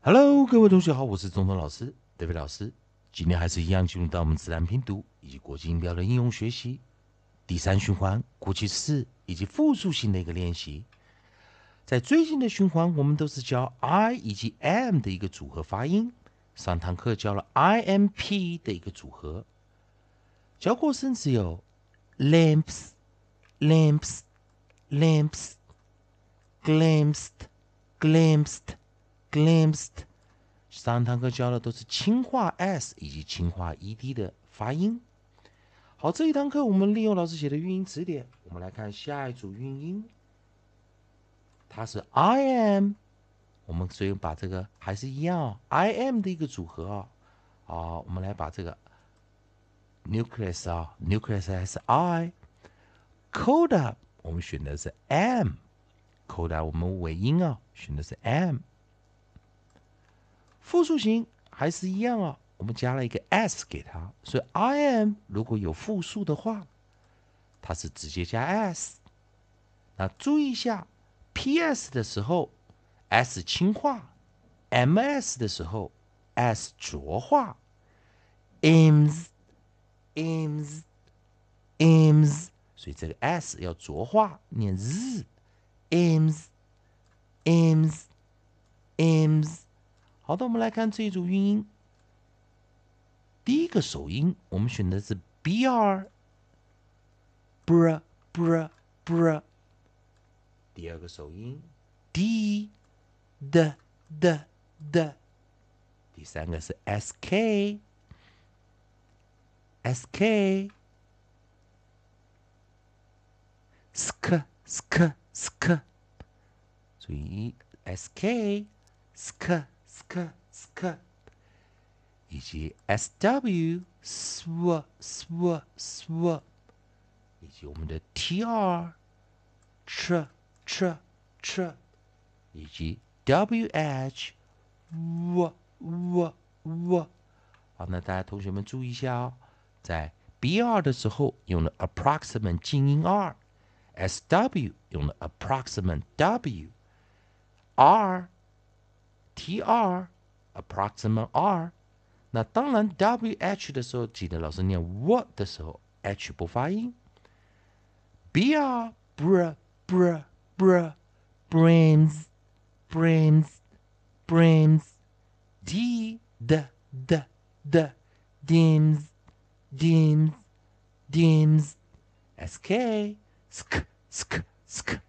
Hello，各位同学好，我是中通老师 David 老师。今天还是一样进入到我们自然拼读以及国际音标的应用学习第三循环过去式以及复数型的一个练习。在最近的循环，我们都是教 I 以及 M 的一个组合发音。上堂课教了 I M P 的一个组合，教过甚至有 lamps、lamps、lamps、glimpsed、glimpsed、glimpsed。上堂课教的都是轻化 s 以及轻化 ed 的发音。好，这一堂课我们利用老师写的运音词典，我们来看下一组韵音，它是 I am。我们所以把这个还是一样，I am 的一个组合啊，好，我们来把这个 nucleus 啊，nucleus 还是 I，coda 我们选的是 M，coda 我们尾音啊，选的是 M，复数型还是一样啊，我们加了一个 s 给它，所以 I am 如果有复数的话，它是直接加 s，那注意一下 PS 的时候。s 轻化，ms 的时候，s 浊化，ims，ims，ims，所以这个 s 要浊化，念 z，ims，ims，ims。好的，我们来看这一组韵音。第一个首音，我们选的是 br，br，br，br。第二个首音，d。的的的，第三个是 s k s k sk sk sk，注意 s k sk sk sk，以及 s w sw sw sw，以及我们的 t r ch ch ch，以及 w h w w w，好，那大家同学们注意一下哦，在 b r 的时候用了 approximate 静音 r，s w 用了 approximate w，r t r approximate r，那当然 w h 的时候，记得老师念 w 的时候 h 不发音，b r br br br brains。brains, brains, d, d, d, d, dims, dims, dims, sk, sk, sk, sk,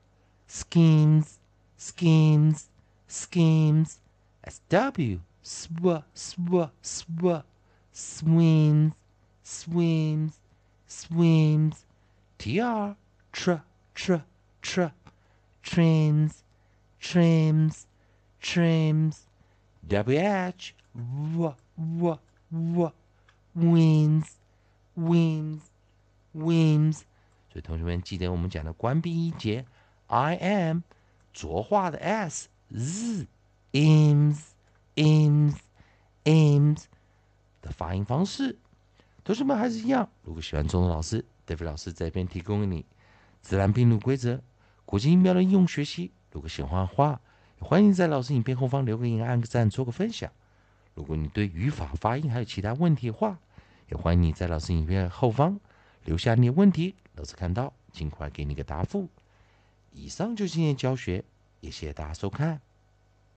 schemes, schemes, schemes, sw, sw, sw, sw, swims, swims, swims, tr, tr, tr, tr, trains, trims, trims, wh, w, w, w, wins, wins, wins。所以同学们记得我们讲的关闭音节，I am，浊化的 s, z, ims, ims, ims 的发音方式。同学们还是一样，如果喜欢中文老师，David 老师这边提供给你自然拼读规则、国际音标的应用学习。如果喜欢的话，欢迎在老师影片后方留个言、按个赞、做个分享。如果你对语法、发音还有其他问题的话，也欢迎你在老师影片后方留下你的问题，老师看到尽快给你个答复。以上就是今天教学，也谢谢大家收看。